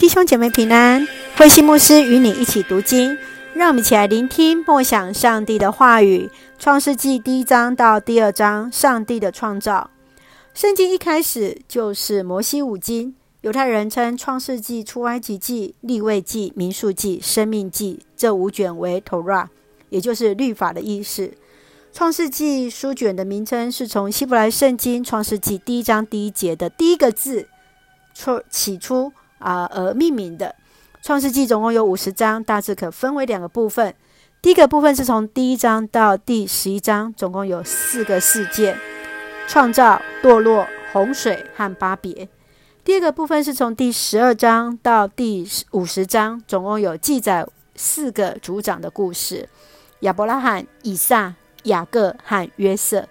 弟兄姐妹平安，慧馨牧师与你一起读经，让我们一起来聆听默想上帝的话语。创世纪第一章到第二章，上帝的创造。圣经一开始就是摩西五经，犹太人称创世纪、出埃及记、立位记、民数记、生命记这五卷为 Torah，也就是律法的意思。创世纪书卷的名称是从希伯来圣经创世纪第一章第一节的第一个字出起初。啊，而命名的《创世纪》总共有五十章，大致可分为两个部分。第一个部分是从第一章到第十一章，总共有四个事件：创造、堕落、洪水和巴别。第二个部分是从第十二章到第五十章，总共有记载四个族长的故事：亚伯拉罕、以撒、雅各和约瑟。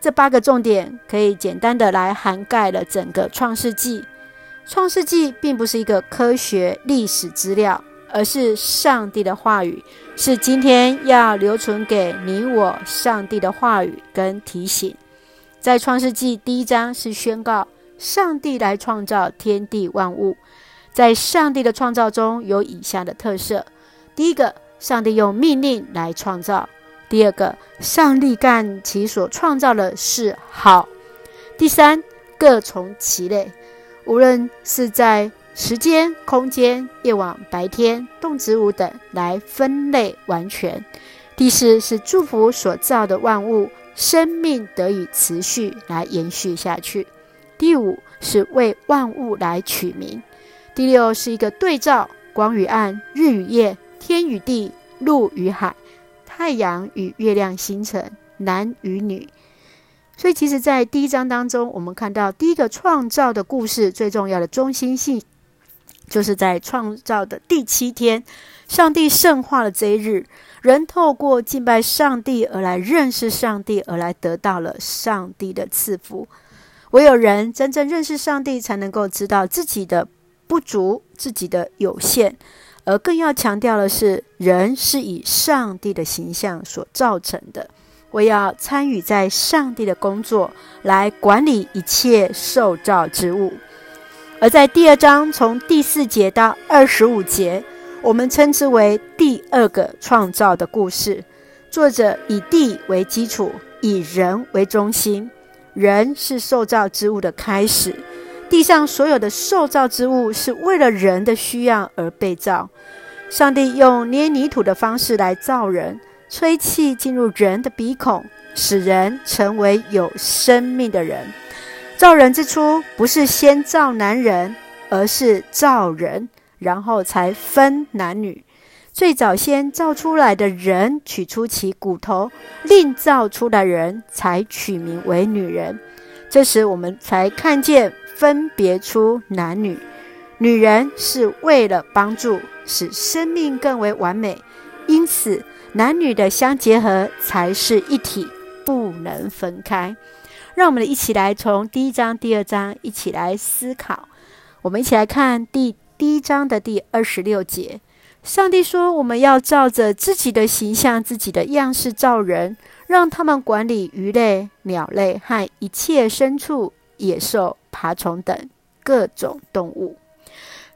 这八个重点可以简单的来涵盖了整个《创世纪》。创世纪并不是一个科学历史资料，而是上帝的话语，是今天要留存给你我上帝的话语跟提醒。在创世纪第一章是宣告上帝来创造天地万物，在上帝的创造中有以下的特色：第一个，上帝用命令来创造；第二个，上帝干其所创造的事好；第三，各从其类。无论是在时间、空间、夜晚、白天、动植物等来分类完全。第四是祝福所造的万物，生命得以持续来延续下去。第五是为万物来取名。第六是一个对照，光与暗、日与夜、天与地、陆与海、太阳与月亮、星辰、男与女。所以，其实，在第一章当中，我们看到第一个创造的故事，最重要的中心性，就是在创造的第七天，上帝圣化了这一日，人透过敬拜上帝而来认识上帝，而来得到了上帝的赐福。唯有人真正认识上帝，才能够知道自己的不足，自己的有限，而更要强调的是，人是以上帝的形象所造成的。我要参与在上帝的工作，来管理一切受造之物。而在第二章从第四节到二十五节，我们称之为第二个创造的故事。作者以地为基础，以人为中心。人是受造之物的开始。地上所有的受造之物是为了人的需要而被造。上帝用捏泥土的方式来造人。吹气进入人的鼻孔，使人成为有生命的人。造人之初，不是先造男人，而是造人，然后才分男女。最早先造出来的人，取出其骨头，另造出的人才取名为女人。这时，我们才看见分别出男女。女人是为了帮助，使生命更为完美，因此。男女的相结合才是一体，不能分开。让我们一起来从第一章、第二章一起来思考。我们一起来看第第一章的第二十六节。上帝说：“我们要照着自己的形象、自己的样式造人，让他们管理鱼类、鸟类和一切牲畜、野兽、爬虫等各种动物。”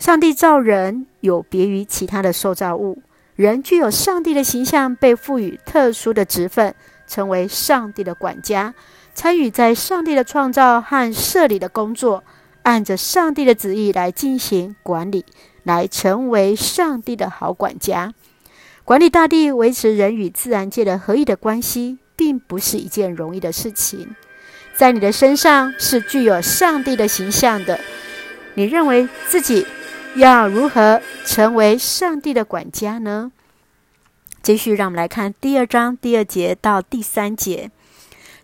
上帝造人有别于其他的受造物。人具有上帝的形象，被赋予特殊的职分，成为上帝的管家，参与在上帝的创造和设立的工作，按着上帝的旨意来进行管理，来成为上帝的好管家。管理大地，维持人与自然界的合一的关系，并不是一件容易的事情。在你的身上是具有上帝的形象的，你认为自己？要如何成为上帝的管家呢？继续，让我们来看第二章第二节到第三节。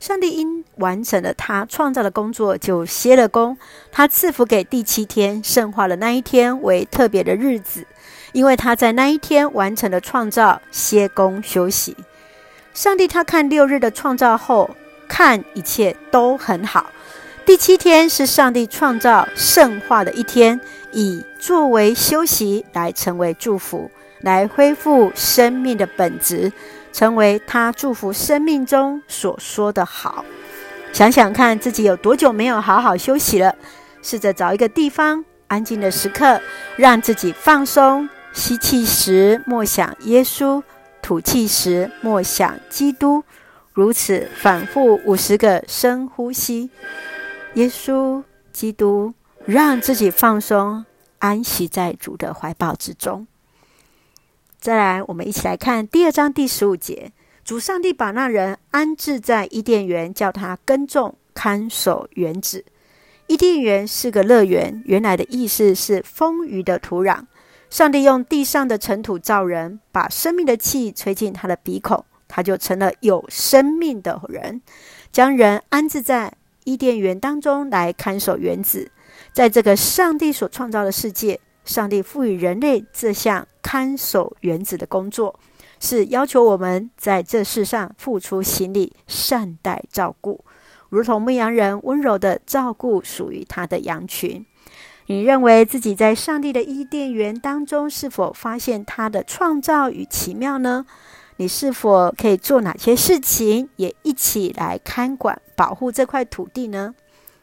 上帝因完成了他创造的工作，就歇了工。他赐福给第七天，圣化了那一天为特别的日子，因为他在那一天完成了创造，歇工休息。上帝他看六日的创造后，看一切都很好。第七天是上帝创造圣化的一天。以作为休息，来成为祝福，来恢复生命的本质，成为他祝福生命中所说的好。想想看自己有多久没有好好休息了，试着找一个地方安静的时刻，让自己放松。吸气时默想耶稣，吐气时默想基督，如此反复五十个深呼吸。耶稣、基督，让自己放松，安息在主的怀抱之中。再来，我们一起来看第二章第十五节：主上帝把那人安置在伊甸园，叫他耕种、看守园子。伊甸园是个乐园，原来的意思是丰腴的土壤。上帝用地上的尘土造人，把生命的气吹进他的鼻孔，他就成了有生命的人。将人安置在伊甸园当中来看守园子。在这个上帝所创造的世界，上帝赋予人类这项看守园子的工作，是要求我们在这世上付出心力，善待照顾，如同牧羊人温柔地照顾属于他的羊群。你认为自己在上帝的伊甸园当中，是否发现他的创造与奇妙呢？你是否可以做哪些事情，也一起来看管、保护这块土地呢？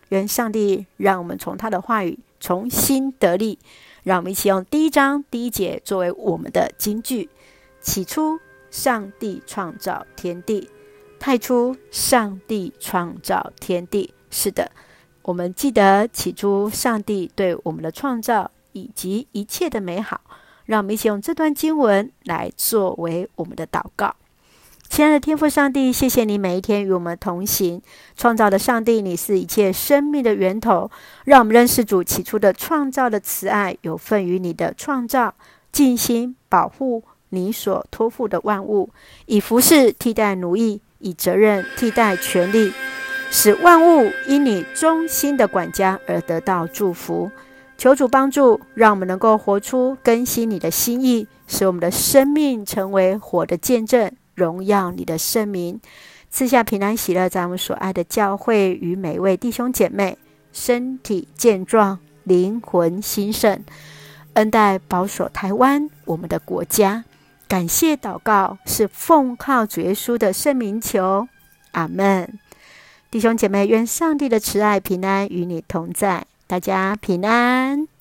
愿上帝让我们从他的话语重新得力。让我们一起用第一章第一节作为我们的金句：起初，上帝创造天地；太初，上帝创造天地。是的。我们记得起初上帝对我们的创造以及一切的美好，让我们一起用这段经文来作为我们的祷告。亲爱的天父上帝，谢谢你每一天与我们同行，创造的上帝，你是一切生命的源头，让我们认识主起初的创造的慈爱，有份于你的创造，尽心保护你所托付的万物，以服侍替代奴役，以责任替代权利。使万物因你忠心的管家而得到祝福，求主帮助，让我们能够活出更新你的心意，使我们的生命成为火的见证，荣耀你的圣名，赐下平安喜乐，在我们所爱的教会与每位弟兄姐妹身体健壮，灵魂兴盛，恩待保守台湾我们的国家。感谢祷告是奉靠主耶稣的圣名求，阿门。弟兄姐妹，愿上帝的慈爱平安与你同在，大家平安。